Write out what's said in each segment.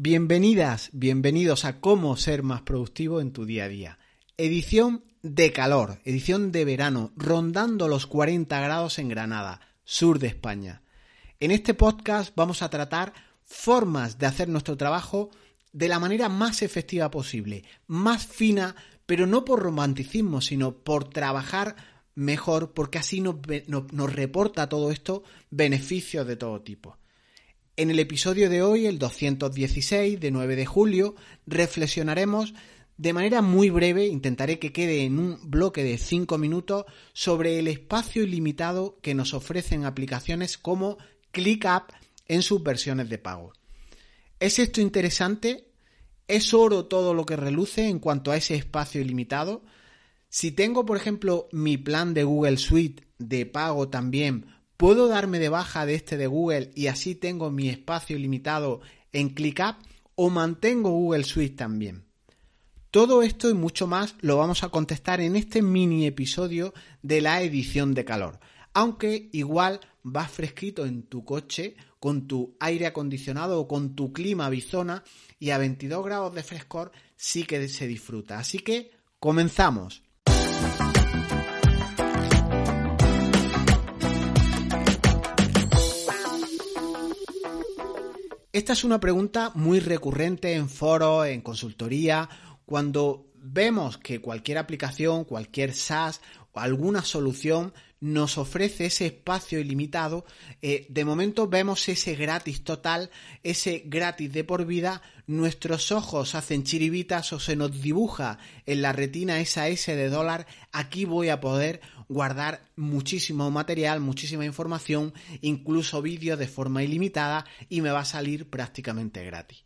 Bienvenidas, bienvenidos a Cómo ser más productivo en tu día a día. Edición de calor, edición de verano, rondando los 40 grados en Granada, sur de España. En este podcast vamos a tratar formas de hacer nuestro trabajo de la manera más efectiva posible, más fina, pero no por romanticismo, sino por trabajar mejor, porque así nos, nos reporta todo esto beneficios de todo tipo. En el episodio de hoy, el 216 de 9 de julio, reflexionaremos de manera muy breve, intentaré que quede en un bloque de 5 minutos, sobre el espacio ilimitado que nos ofrecen aplicaciones como ClickUp en sus versiones de pago. ¿Es esto interesante? ¿Es oro todo lo que reluce en cuanto a ese espacio ilimitado? Si tengo, por ejemplo, mi plan de Google Suite de pago también ¿Puedo darme de baja de este de Google y así tengo mi espacio ilimitado en ClickUp o mantengo Google Suite también? Todo esto y mucho más lo vamos a contestar en este mini episodio de la edición de calor. Aunque igual vas fresquito en tu coche con tu aire acondicionado o con tu clima bizona y a 22 grados de frescor sí que se disfruta. Así que comenzamos. Esta es una pregunta muy recurrente en foros, en consultoría, cuando vemos que cualquier aplicación, cualquier SaaS o alguna solución nos ofrece ese espacio ilimitado, eh, de momento vemos ese gratis total, ese gratis de por vida, nuestros ojos hacen chiribitas o se nos dibuja en la retina esa S de dólar, aquí voy a poder guardar muchísimo material, muchísima información, incluso vídeos de forma ilimitada y me va a salir prácticamente gratis.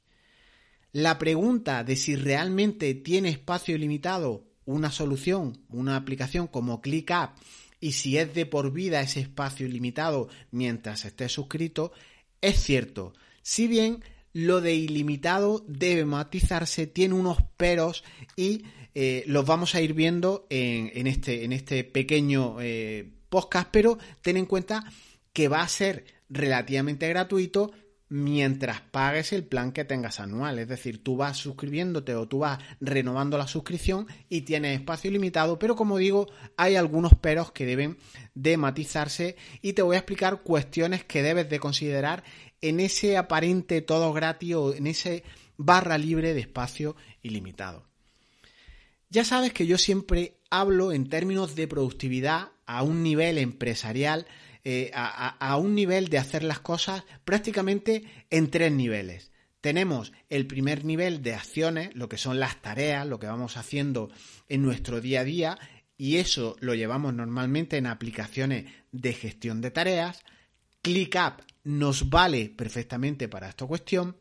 La pregunta de si realmente tiene espacio ilimitado una solución, una aplicación como ClickUp y si es de por vida ese espacio ilimitado mientras esté suscrito, es cierto. Si bien lo de ilimitado debe matizarse, tiene unos peros y eh, los vamos a ir viendo en, este, en este, pequeño eh, podcast, pero ten en cuenta que va a ser relativamente gratuito mientras pagues el plan que tengas anual. Es decir, tú vas suscribiéndote o tú vas renovando la suscripción y tienes espacio ilimitado, pero como digo, hay algunos peros que deben de matizarse y te voy a explicar cuestiones que debes de considerar en ese aparente todo gratis o en ese barra libre de espacio ilimitado. Ya sabes que yo siempre hablo en términos de productividad a un nivel empresarial eh, a, un nivel de hacer las cosas prácticamente en tres niveles. Tenemos el primer nivel de acciones, lo que son las tareas, lo que vamos haciendo en nuestro día a día, y eso lo llevamos normalmente en aplicaciones de gestión de tareas. ClickUp nos vale perfectamente para esta cuestión.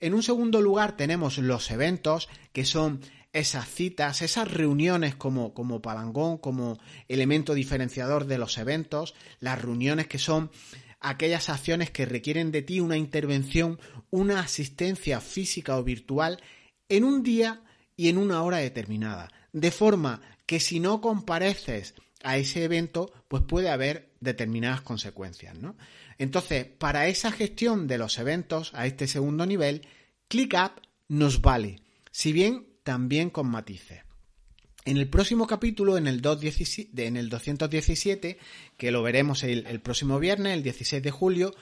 En un segundo lugar tenemos los eventos, que son esas citas, esas reuniones como, como palangón, como elemento diferenciador de los eventos, las reuniones que son aquellas acciones que requieren de ti una intervención, una asistencia física o virtual en un día y en una hora determinada, de forma que si no compareces a ese evento, pues puede haber determinadas consecuencias, ¿no? Entonces, para esa gestión de los eventos a este segundo nivel, ClickUp nos vale. Si bien también con matices. En el próximo capítulo, en el, 217, que lo veremos el, próximo viernes, el 16 de julio,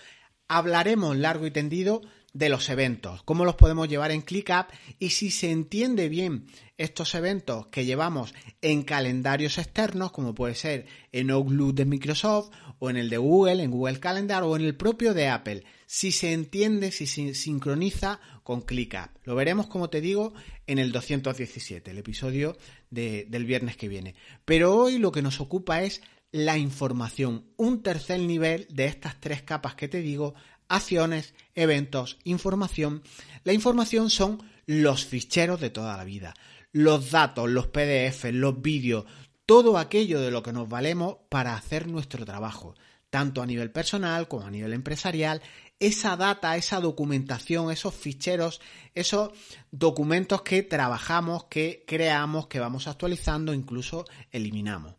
hablaremos largo y tendido de los eventos, cómo los podemos llevar en ClickUp y si se entiende bien estos eventos que llevamos en calendarios externos, como puede ser en Outlook de Microsoft o en el de Google, en Google Calendar o en el propio de Apple, si se entiende, si se sincroniza con ClickUp. Lo veremos, como te digo, en el 217, el episodio del viernes que viene. Pero hoy lo que nos ocupa es la información, un tercer nivel de estas tres capas que te digo, acciones, eventos, información. La información son los ficheros de toda la vida, los datos, los PDF, los vídeos, todo aquello de lo que nos valemos para hacer nuestro trabajo, tanto a nivel personal como a nivel empresarial, esa data, esa documentación, esos ficheros, esos documentos que trabajamos, que creamos, que vamos actualizando, incluso eliminamos.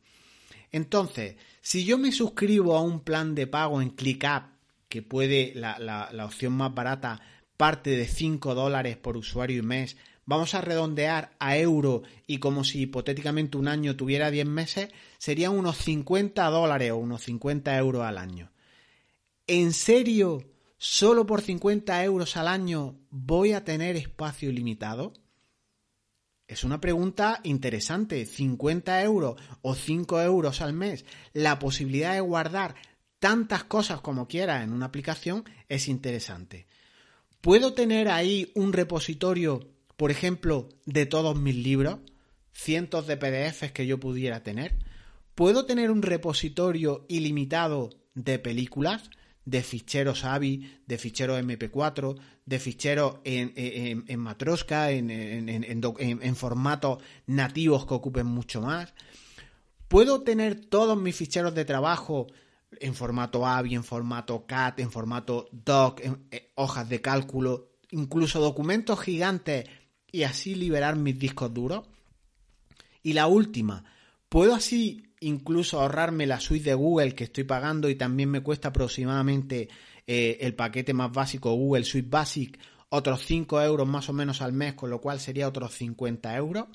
Entonces, si yo me suscribo a un plan de pago en ClickUp, que puede, la, la opción más barata, parte de 5 dólares por usuario y mes, vamos a redondear a euro y como si hipotéticamente un año tuviera 10 meses, serían unos 50 dólares o unos 50 euros al año. ¿En serio? ¿Solo por 50 euros al año voy a tener espacio ilimitado? Es una pregunta interesante. 50 euros o 5 euros al mes. La posibilidad de guardar tantas cosas como quiera en una aplicación es interesante. ¿Puedo tener ahí un repositorio, por ejemplo, de todos mis libros? Cientos de PDFs que yo pudiera tener. ¿Puedo tener un repositorio ilimitado de películas? de ficheros AVI, de ficheros MP4, de ficheros en, en, en Matroska, en, en, formatos nativos que ocupen mucho más. Puedo tener todos mis ficheros de trabajo en formato AVI, en formato CAT, en formato DOC, en, eh, hojas de cálculo, incluso documentos gigantes y así liberar mis discos duros. Y la última, ¿puedo así incluso ahorrarme la suite de Google que estoy pagando y también me cuesta aproximadamente eh, el paquete más básico Google Suite Basic otros 5 euros más o menos al mes, con lo cual sería otros 50 euros?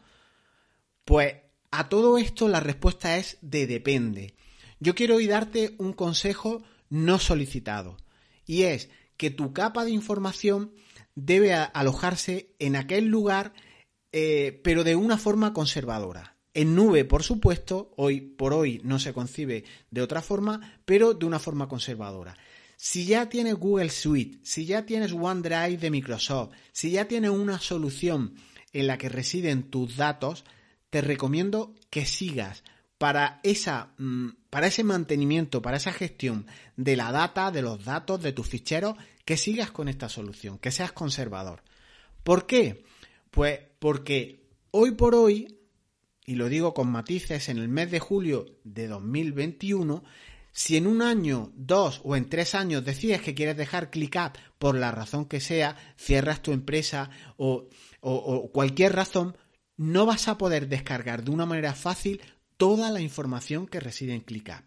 Pues a todo esto la respuesta es de depende. Yo quiero hoy darte un consejo no solicitado y es que tu capa de información debe alojarse en aquel lugar eh, pero de una forma conservadora. En nube, por supuesto, hoy por hoy no se concibe de otra forma, pero de una forma conservadora. Si ya tienes Google Suite, si ya tienes OneDrive de Microsoft, si ya tienes una solución en la que residen tus datos, te recomiendo que sigas para, esa, mm, para ese mantenimiento, para esa gestión de la data, de los datos, de tus ficheros, que sigas con esta solución, que seas conservador. ¿Por qué? Pues porque hoy por hoy y lo digo con matices, en el mes de julio de 2021, si en un año, dos o en tres años decides que quieres dejar ClickUp por la razón que sea, cierras tu empresa o, cualquier razón, no vas a poder descargar de una manera fácil toda la información que reside en ClickUp.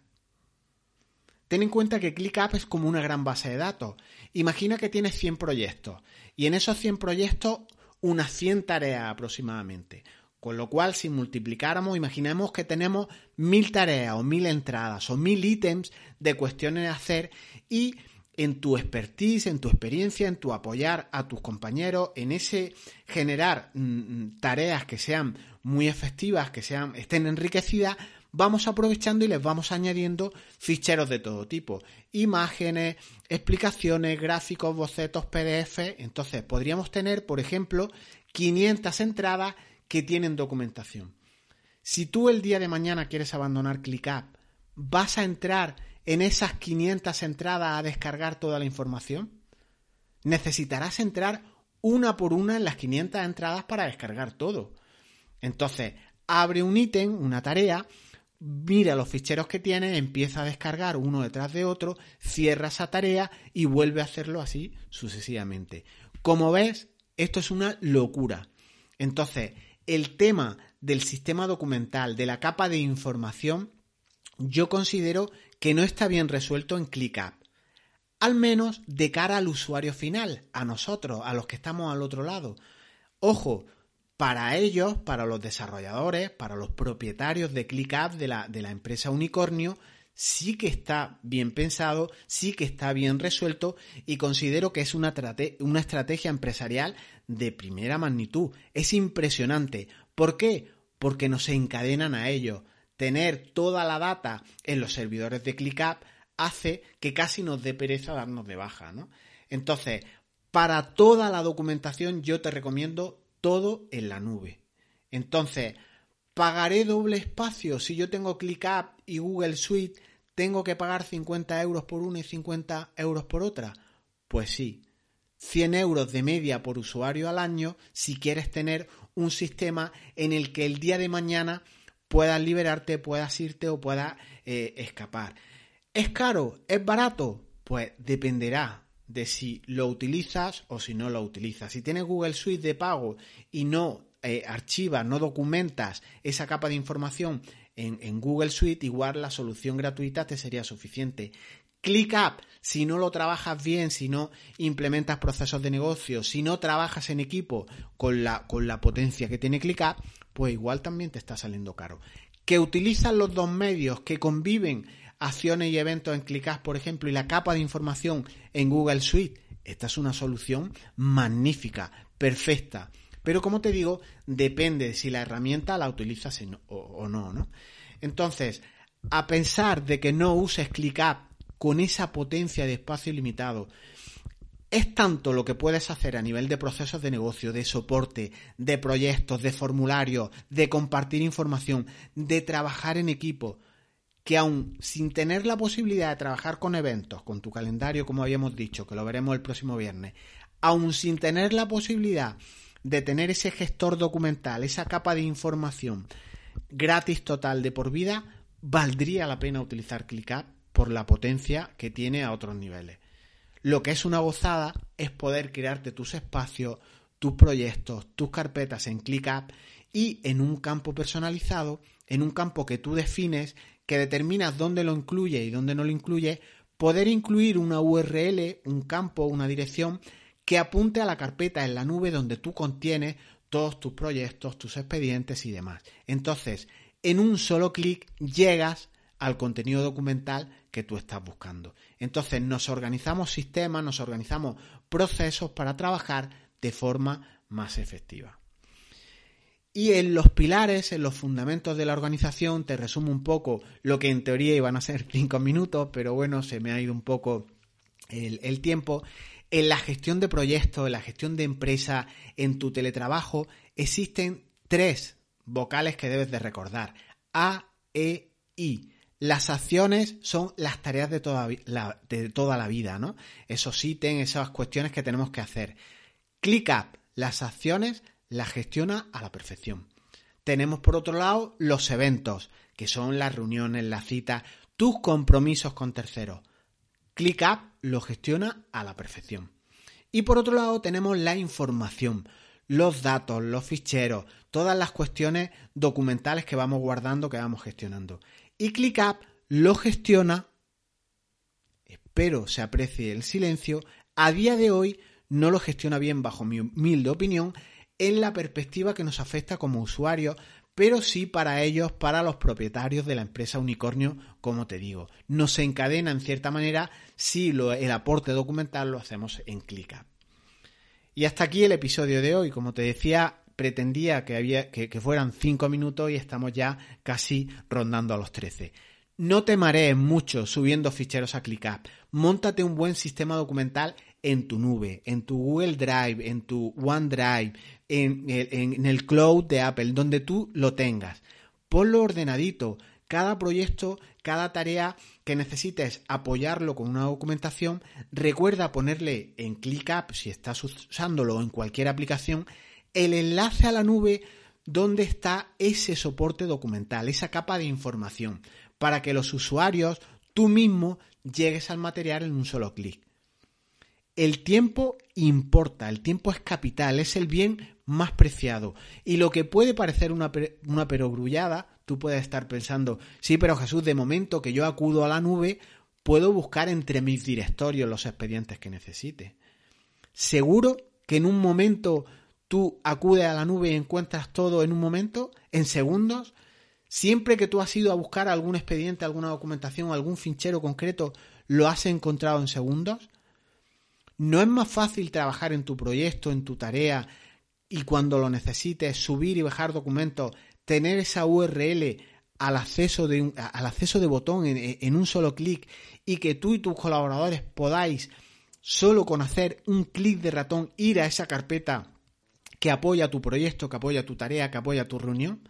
Ten en cuenta que ClickUp es como una gran base de datos. Imagina que tienes 100 proyectos y en esos 100 proyectos unas 100 tareas aproximadamente. Con lo cual, si multiplicáramos, imaginemos que tenemos mil tareas o mil entradas o mil ítems de cuestiones a hacer y en tu expertise, en tu experiencia, en tu apoyar a tus compañeros, en ese generar mm, mm, tareas que sean muy efectivas, que sean, estén enriquecidas, vamos aprovechando y les vamos añadiendo ficheros de todo tipo. Imágenes, explicaciones, gráficos, bocetos, PDF. Entonces, podríamos tener, por ejemplo, 500 entradas que tienen documentación. Si tú el día de mañana quieres abandonar ClickUp, ¿vas a entrar en esas 500 entradas a descargar toda la información? Necesitarás entrar una por una en las 500 entradas para descargar todo. Entonces, abre un ítem, una tarea, mira los ficheros que tiene, empieza a descargar uno detrás de otro, cierra esa tarea y vuelve a hacerlo así sucesivamente. Como ves, esto es una locura. Entonces, el tema del sistema documental, de la capa de información, yo considero que no está bien resuelto en ClickUp. Al menos de cara al usuario final, a nosotros, a los que estamos al otro lado. Ojo, para ellos, para los desarrolladores, para los propietarios de ClickUp de la, de la empresa Unicornio, sí que está bien pensado, sí que está bien resuelto y considero que es una, una estrategia empresarial de primera magnitud. Es impresionante. ¿Por qué? Porque nos encadenan a ello. Tener toda la data en los servidores de ClickUp hace que casi nos dé pereza darnos de baja, ¿no? Entonces, para toda la documentación yo te recomiendo todo en la nube. Entonces, ¿pagaré doble espacio si yo tengo ClickUp y Google Suite? ¿Tengo que pagar 50 euros por una y 50 euros por otra? Pues sí, 100 euros de media por usuario al año si quieres tener un sistema en el que el día de mañana puedas liberarte, puedas irte o puedas eh, escapar. ¿Es caro? ¿Es barato? Pues dependerá de si lo utilizas o si no lo utilizas. Si tienes Google Suite de pago y no eh, archivas, no documentas esa capa de información en, en Google Suite, igual la solución gratuita te sería suficiente. ClickUp, si no lo trabajas bien, si no implementas procesos de negocio, si no trabajas en equipo con la, con la potencia que tiene ClickUp, pues igual también te está saliendo caro. Que utilizas los dos medios, que conviven acciones y eventos en ClickUp, por ejemplo, y la capa de información en Google Suite, esta es una solución magnífica, perfecta. Pero como te digo, depende si la herramienta la utilizas o, no, ¿no? Entonces, a pensar de que no uses ClickUp con esa potencia de espacio ilimitado, es tanto lo que puedes hacer a nivel de procesos de negocio, de soporte, de proyectos, de formularios, de compartir información, de trabajar en equipo, que aún sin tener la posibilidad de trabajar con eventos, con tu calendario, como habíamos dicho, que lo veremos el próximo viernes, aún sin tener la posibilidad de tener ese gestor documental, esa capa de información gratis total de por vida, valdría la pena utilizar ClickUp por la potencia que tiene a otros niveles. Lo que es una gozada es poder crearte tus espacios, tus proyectos, tus carpetas en ClickUp y en un campo personalizado, en un campo que tú defines, que determinas dónde lo incluye y dónde no lo incluye, poder incluir una URL, un campo, una dirección que apunte a la carpeta en la nube donde tú contienes todos tus proyectos, tus expedientes y demás. Entonces, en un solo clic llegas al contenido documental que tú estás buscando. Entonces nos organizamos sistemas, nos organizamos procesos para trabajar de forma más efectiva. Y en los pilares, en los fundamentos de la organización, te resumo un poco lo que en teoría iban a ser cinco minutos, pero bueno, se me ha ido un poco el, tiempo. En la gestión de proyectos, en la gestión de empresa, en tu teletrabajo, existen tres vocales que debes de recordar. A, E, I. Las acciones son las tareas de toda la, de toda la vida, ¿no? Esos ítems, esas cuestiones que tenemos que hacer. ClickUp, las acciones las gestiona a la perfección. Tenemos por otro lado los eventos, que son las reuniones, las citas, tus compromisos con terceros. ClickUp lo gestiona a la perfección. Y por otro lado tenemos la información, los datos, los ficheros, todas las cuestiones documentales que vamos guardando, que vamos gestionando y ClickUp lo gestiona, espero se aprecie el silencio, a día de hoy no lo gestiona bien bajo mi humilde opinión en la perspectiva que nos afecta como usuarios, pero sí para ellos, para los propietarios de la empresa Unicornio, como te digo. Nos encadena en cierta manera si el aporte documental lo hacemos en ClickUp. Y hasta aquí el episodio de hoy. Como te decía, pretendía que, había, que, fueran 5 minutos y estamos ya casi rondando a los 13. No te marees mucho subiendo ficheros a ClickUp. Móntate un buen sistema documental en tu nube, en tu Google Drive, en tu OneDrive, en en el cloud de Apple, donde tú lo tengas. Ponlo ordenadito. Cada proyecto, cada tarea que necesites apoyarlo con una documentación, recuerda ponerle en ClickUp, si estás usándolo en cualquier aplicación, el enlace a la nube donde está ese soporte documental, esa capa de información, para que los usuarios, tú mismo, llegues al material en un solo clic. El tiempo importa, el tiempo es capital, es el bien más preciado. Y lo que puede parecer una, una perogrullada, tú puedes estar pensando, sí, pero Jesús, de momento que yo acudo a la nube, puedo buscar entre mis directorios los expedientes que necesite. Seguro que en un momento tú acudes a la nube y encuentras todo en un momento, en segundos, siempre que tú has ido a buscar algún expediente, alguna documentación, algún fichero concreto, lo has encontrado en segundos. ¿No es más fácil trabajar en tu proyecto, en tu tarea, y cuando lo necesites, subir y bajar documentos, tener esa URL al acceso de, al acceso de botón en, en un solo clic y que tú y tus colaboradores podáis, solo con hacer un clic de ratón, ir a esa carpeta que apoya tu proyecto, que apoya tu tarea, que apoya tu reunión.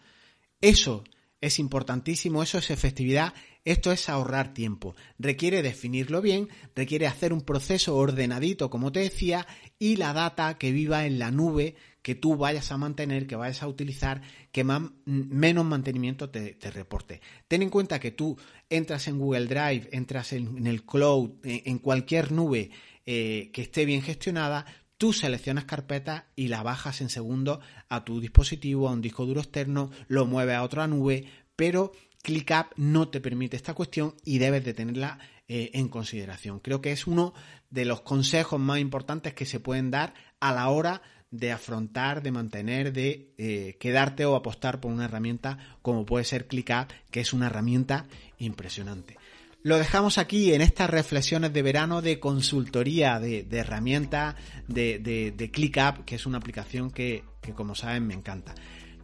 Eso es importantísimo, eso es efectividad, esto es ahorrar tiempo. Requiere definirlo bien, requiere hacer un proceso ordenadito, como te decía, y la data que viva en la nube que tú vayas a mantener, que vayas a utilizar, que menos mantenimiento te, reporte. Ten en cuenta que tú entras en Google Drive, entras en, el cloud, en, cualquier nube eh, que esté bien gestionada, Tú seleccionas carpeta y la bajas en segundo a tu dispositivo, a un disco duro externo, lo mueves a otra nube, pero ClickUp no te permite esta cuestión y debes de tenerla eh, en consideración. Creo que es uno de los consejos más importantes que se pueden dar a la hora de afrontar, de mantener, de eh, quedarte o apostar por una herramienta como puede ser ClickUp, que es una herramienta impresionante. Lo dejamos aquí en estas reflexiones de verano de consultoría de, herramientas de, de, ClickUp, que es una aplicación que como saben me encanta.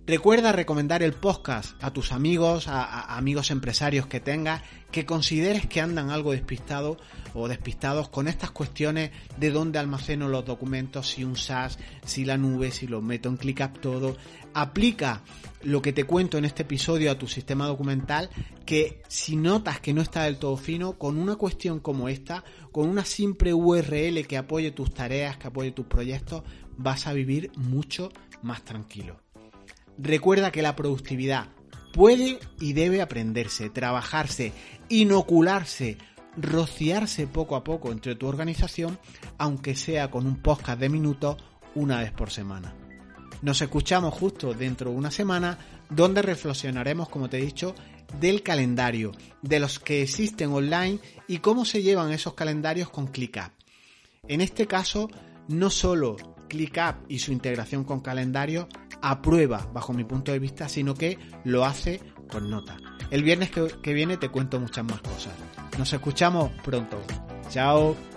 Recuerda recomendar el podcast a tus amigos, a, amigos empresarios que tengas, que consideres que andan algo despistados o despistados con estas cuestiones de dónde almaceno los documentos, si un SaaS, si la nube, si lo meto en ClickUp todo. Aplica lo que te cuento en este episodio a tu sistema documental, que si notas que no está del todo fino, con una cuestión como esta, con una simple URL que apoye tus tareas, que apoye tus proyectos, vas a vivir mucho más tranquilo. Recuerda que la productividad puede y debe aprenderse, trabajarse, inocularse, rociarse poco a poco entre tu organización, aunque sea con un podcast de minutos una vez por semana. Nos escuchamos justo dentro de una semana donde reflexionaremos, como te he dicho, del calendario, de los que existen online y cómo se llevan esos calendarios con ClickUp. En este caso, no solo ClickUp y su integración con calendario aprueba bajo mi punto de vista, sino que lo hace con nota. El viernes que, que viene te cuento muchas más cosas. Nos escuchamos pronto. Chao.